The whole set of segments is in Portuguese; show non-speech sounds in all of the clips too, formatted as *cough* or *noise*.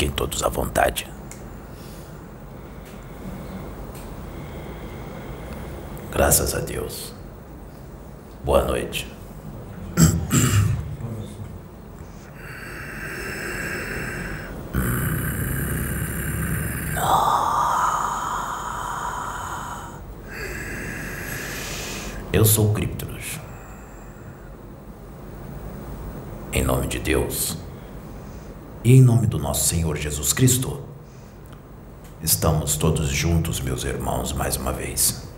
Fiquem todos à vontade. Graças a Deus. Boa noite. Eu sou o Cryptos. Em nome de Deus e em nome do nosso Senhor Jesus Cristo, estamos todos juntos, meus irmãos, mais uma vez.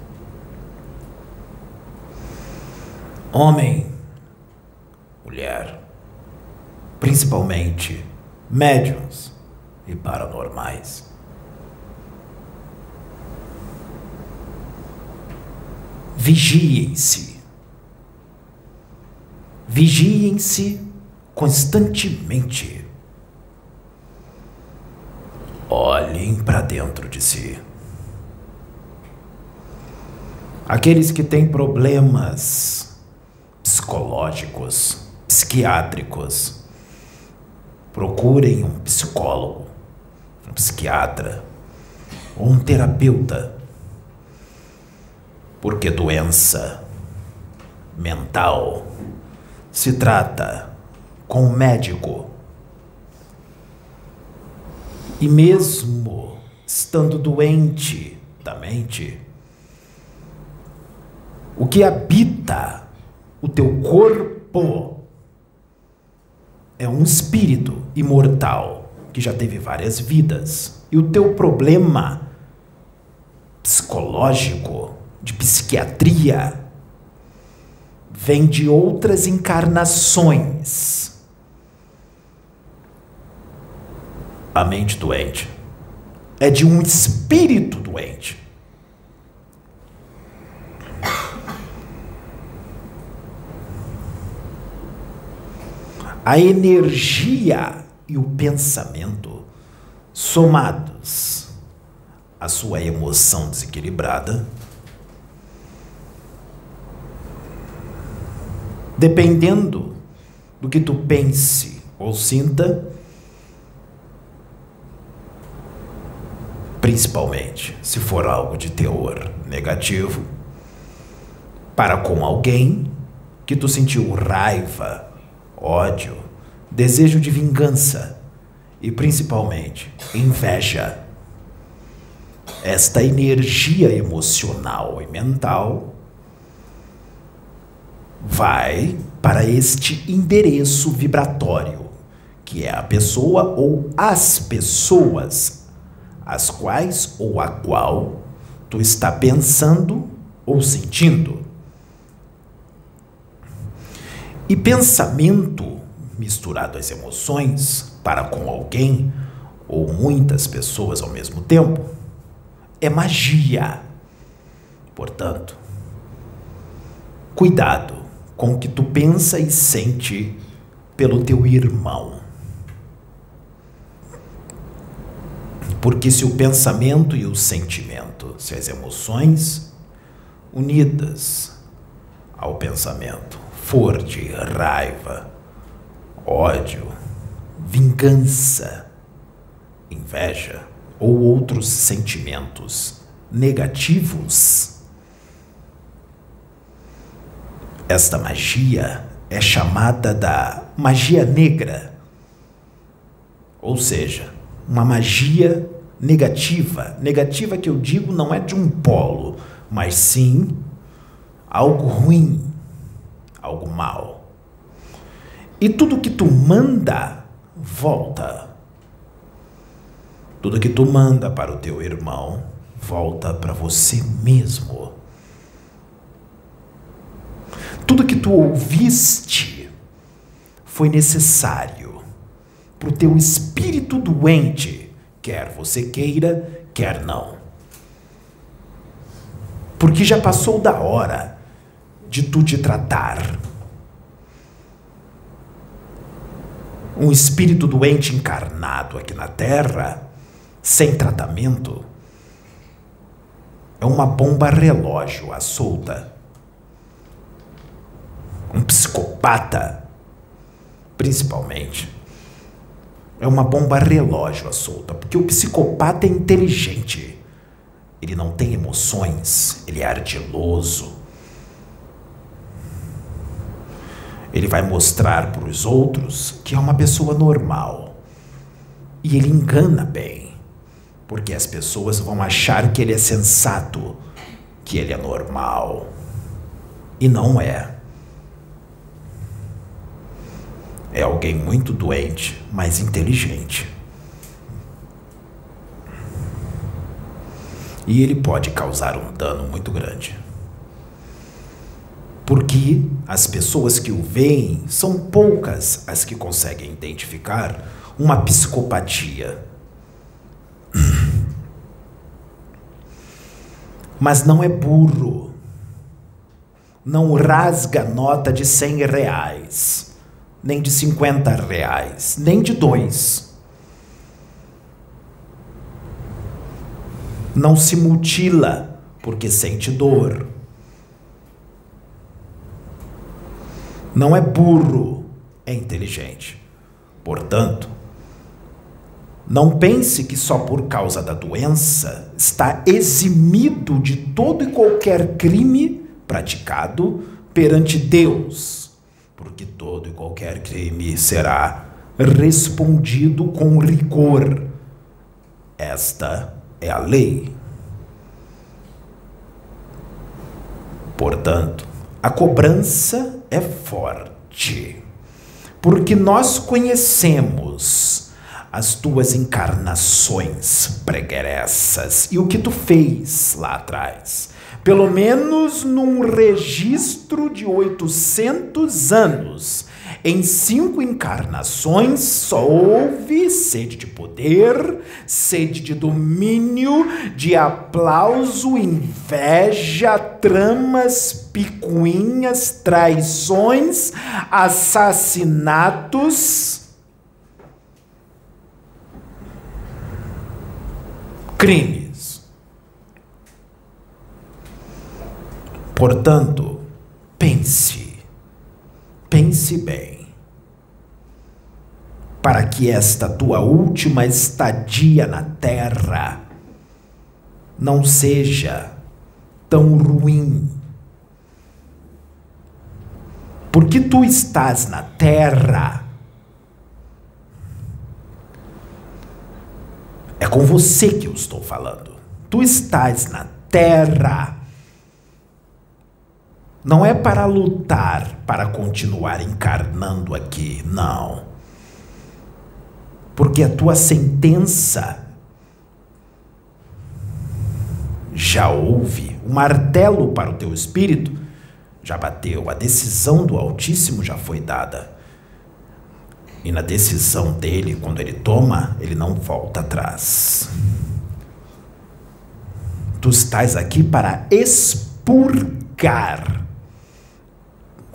Homem, mulher, principalmente médiums e paranormais. Vigiem-se. Vigiem-se constantemente. Olhem para dentro de si. Aqueles que têm problemas psicológicos, psiquiátricos, procurem um psicólogo, um psiquiatra ou um terapeuta porque doença mental se trata com o médico. E mesmo estando doente da mente, o que habita o teu corpo é um espírito imortal que já teve várias vidas. E o teu problema psicológico de psiquiatria vem de outras encarnações. A mente doente é de um espírito doente. A energia e o pensamento somados à sua emoção desequilibrada Dependendo do que tu pense ou sinta, principalmente se for algo de teor negativo, para com alguém que tu sentiu raiva, ódio, desejo de vingança e principalmente inveja. Esta energia emocional e mental vai para este endereço vibratório, que é a pessoa ou as pessoas, as quais ou a qual tu está pensando ou sentindo. E pensamento misturado às emoções para com alguém ou muitas pessoas ao mesmo tempo é magia. Portanto, cuidado com o que tu pensa e sente pelo teu irmão. Porque se o pensamento e o sentimento, se as emoções unidas ao pensamento for de raiva, ódio, vingança, inveja ou outros sentimentos negativos, Esta magia é chamada da magia negra, ou seja, uma magia negativa. Negativa que eu digo não é de um polo, mas sim algo ruim, algo mal. E tudo que tu manda volta. Tudo que tu manda para o teu irmão volta para você mesmo. Tudo que tu ouviste foi necessário para o teu espírito doente, quer você queira, quer não. Porque já passou da hora de tu te tratar. Um espírito doente encarnado aqui na Terra, sem tratamento, é uma bomba relógio à solta um psicopata, principalmente, É uma bomba relógio a solta, porque o psicopata é inteligente. Ele não tem emoções, ele é ardiloso. Ele vai mostrar para os outros que é uma pessoa normal. E ele engana bem, porque as pessoas vão achar que ele é sensato, que ele é normal. E não é. É alguém muito doente, mas inteligente. E ele pode causar um dano muito grande. Porque as pessoas que o veem são poucas as que conseguem identificar uma psicopatia. *clears throat* Mas não é burro. Não rasga nota de cem reais nem de 50 reais, nem de dois. Não se mutila porque sente dor. Não é burro, é inteligente. Portanto, não pense que só por causa da doença está eximido de todo e qualquer crime praticado perante Deus porque todo e qualquer crime será respondido com rigor. Esta é a lei. Portanto, a cobrança é forte, porque nós conhecemos as tuas encarnações pregressas e o que tu fez lá atrás pelo menos num registro de 800 anos. Em cinco encarnações só houve sede de poder, sede de domínio, de aplauso, inveja, tramas, picuinhas, traições, assassinatos, crime. Portanto, pense, pense bem, para que esta tua última estadia na terra não seja tão ruim. Porque tu estás na terra. É com você que eu estou falando. Tu estás na terra não é para lutar para continuar encarnando aqui, não. Porque a tua sentença já houve, o martelo para o teu espírito já bateu, a decisão do Altíssimo já foi dada. E na decisão dele, quando ele toma, ele não volta atrás. Tu estás aqui para expurgar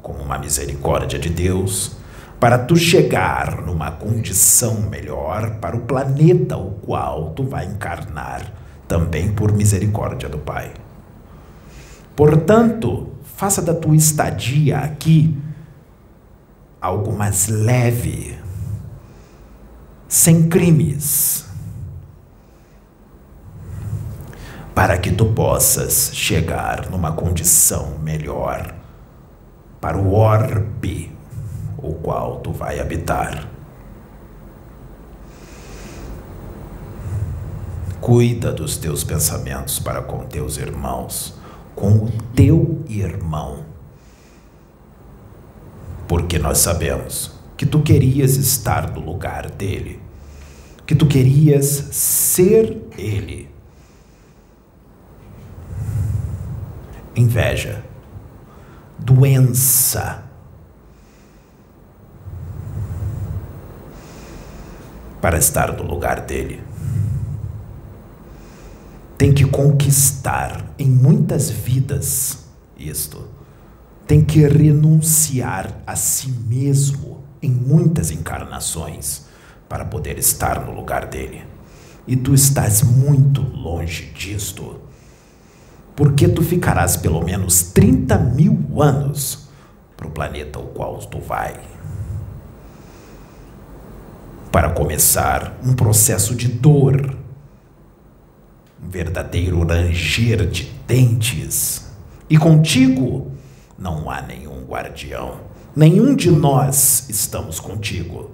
como uma misericórdia de Deus, para tu chegar numa condição melhor para o planeta o qual tu vai encarnar, também por misericórdia do Pai. Portanto, faça da tua estadia aqui algo mais leve, sem crimes, para que tu possas chegar numa condição melhor para o orbe, o qual tu vai habitar. Cuida dos teus pensamentos para com teus irmãos, com o teu irmão. Porque nós sabemos que tu querias estar no lugar dele, que tu querias ser ele. Inveja doença. Para estar no lugar dele. Tem que conquistar em muitas vidas isto. Tem que renunciar a si mesmo em muitas encarnações para poder estar no lugar dele. E tu estás muito longe disto porque tu ficarás pelo menos 30 mil anos para o planeta ao qual tu vai. para começar um processo de dor, um verdadeiro ranger de dentes. E contigo não há nenhum guardião, nenhum de nós estamos contigo.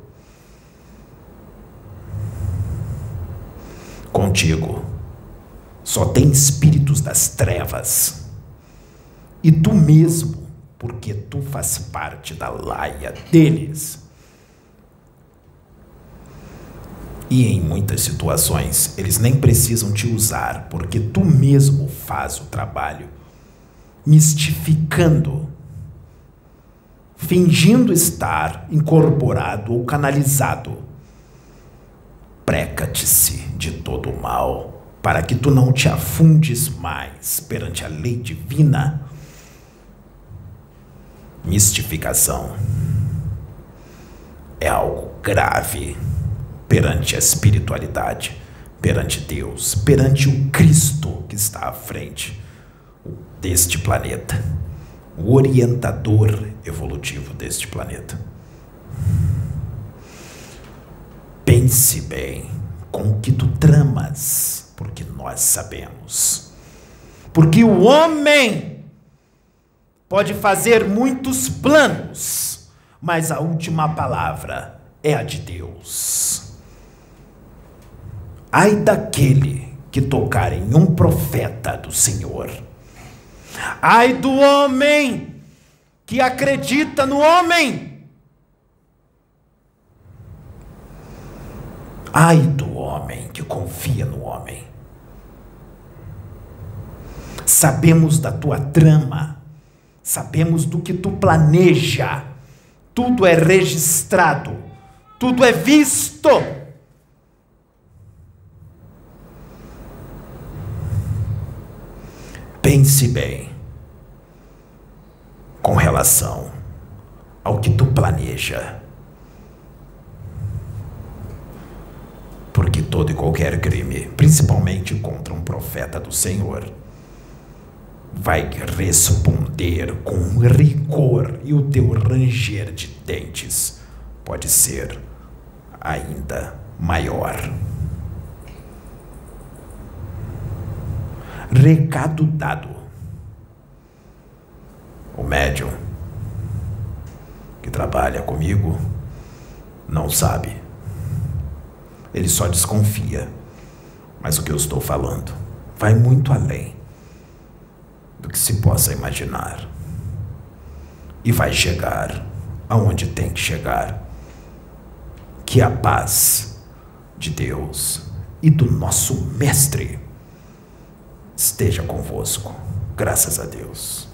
Contigo só tem espíritos das trevas. E tu mesmo, porque tu faz parte da laia deles. E em muitas situações, eles nem precisam te usar, porque tu mesmo faz o trabalho, mistificando, fingindo estar incorporado ou canalizado. Preca-te-se de todo o mal, para que tu não te afundes mais perante a lei divina. Mistificação é algo grave perante a espiritualidade, perante Deus, perante o Cristo que está à frente deste planeta, o orientador evolutivo deste planeta. Pense bem com o que tu tramas, porque nós sabemos. Porque o homem pode fazer muitos planos, mas a última palavra é a de Deus. Ai daquele que tocar em um profeta do Senhor. Ai do homem que acredita no homem. Ai do homem que confia no homem. Sabemos da tua trama, sabemos do que tu planeja, tudo é registrado, tudo é visto. Pense bem com relação ao que tu planeja. Porque todo e qualquer crime, principalmente contra um profeta do Senhor, vai responder com rigor e o teu ranger de dentes pode ser ainda maior. Recado dado. O médium que trabalha comigo não sabe. Ele só desconfia. Mas o que eu estou falando vai muito além do que se possa imaginar. E vai chegar aonde tem que chegar. Que a paz de Deus e do nosso Mestre esteja convosco. Graças a Deus.